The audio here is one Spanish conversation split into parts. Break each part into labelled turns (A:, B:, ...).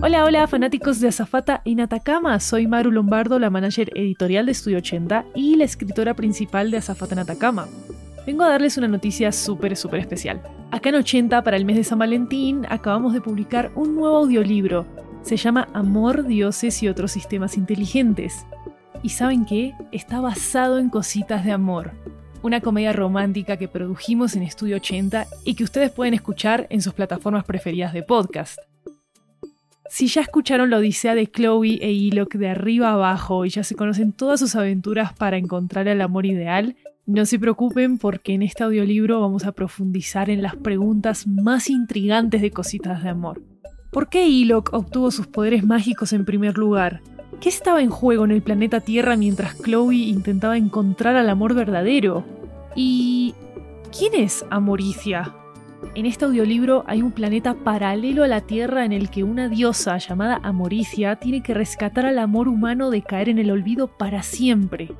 A: Hola, hola, fanáticos de Azafata en Atacama. Soy Maru Lombardo, la manager editorial de Estudio 80 y la escritora principal de Azafata en Atacama. Vengo a darles una noticia súper, súper especial. Acá en 80, para el mes de San Valentín, acabamos de publicar un nuevo audiolibro. Se llama Amor, Dioses y otros sistemas inteligentes. ¿Y saben qué? Está basado en cositas de amor. Una comedia romántica que produjimos en Estudio 80 y que ustedes pueden escuchar en sus plataformas preferidas de podcast. Si ya escucharon la odisea de Chloe e Ilok de arriba abajo y ya se conocen todas sus aventuras para encontrar el amor ideal, no se preocupen porque en este audiolibro vamos a profundizar en las preguntas más intrigantes de Cositas de Amor. ¿Por qué Ilok obtuvo sus poderes mágicos en primer lugar? ¿Qué estaba en juego en el planeta Tierra mientras Chloe intentaba encontrar al amor verdadero? ¿Y quién es Amoricia? En este audiolibro hay un planeta paralelo a la Tierra en el que una diosa llamada Amoricia tiene que rescatar al amor humano de caer en el olvido para siempre.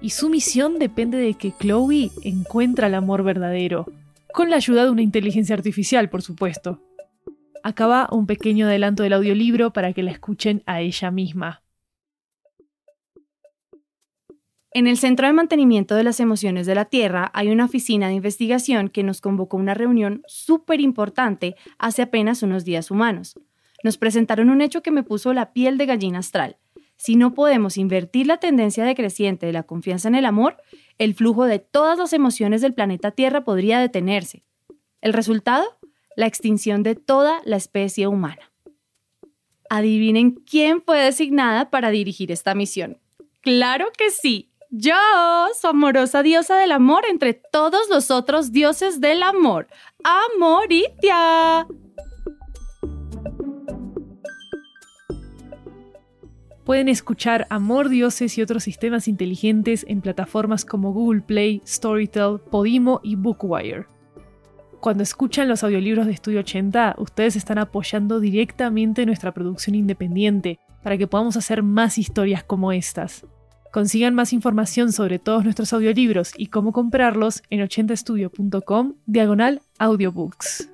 A: Y su misión depende de que Chloe encuentre el amor verdadero, con la ayuda de una inteligencia artificial, por supuesto. Acaba un pequeño adelanto del audiolibro para que la escuchen a ella misma.
B: En el Centro de Mantenimiento de las Emociones de la Tierra hay una oficina de investigación que nos convocó a una reunión súper importante hace apenas unos días humanos. Nos presentaron un hecho que me puso la piel de gallina astral. Si no podemos invertir la tendencia decreciente de la confianza en el amor, el flujo de todas las emociones del planeta Tierra podría detenerse. ¿El resultado? La extinción de toda la especie humana. Adivinen quién fue designada para dirigir esta misión. Claro que sí, yo, su amorosa diosa del amor entre todos los otros dioses del amor, Amoritia.
A: Pueden escuchar Amor, Dioses y otros sistemas inteligentes en plataformas como Google Play, Storytel, Podimo y Bookwire. Cuando escuchan los audiolibros de Estudio 80, ustedes están apoyando directamente nuestra producción independiente para que podamos hacer más historias como estas. Consigan más información sobre todos nuestros audiolibros y cómo comprarlos en 80estudio.com diagonal audiobooks.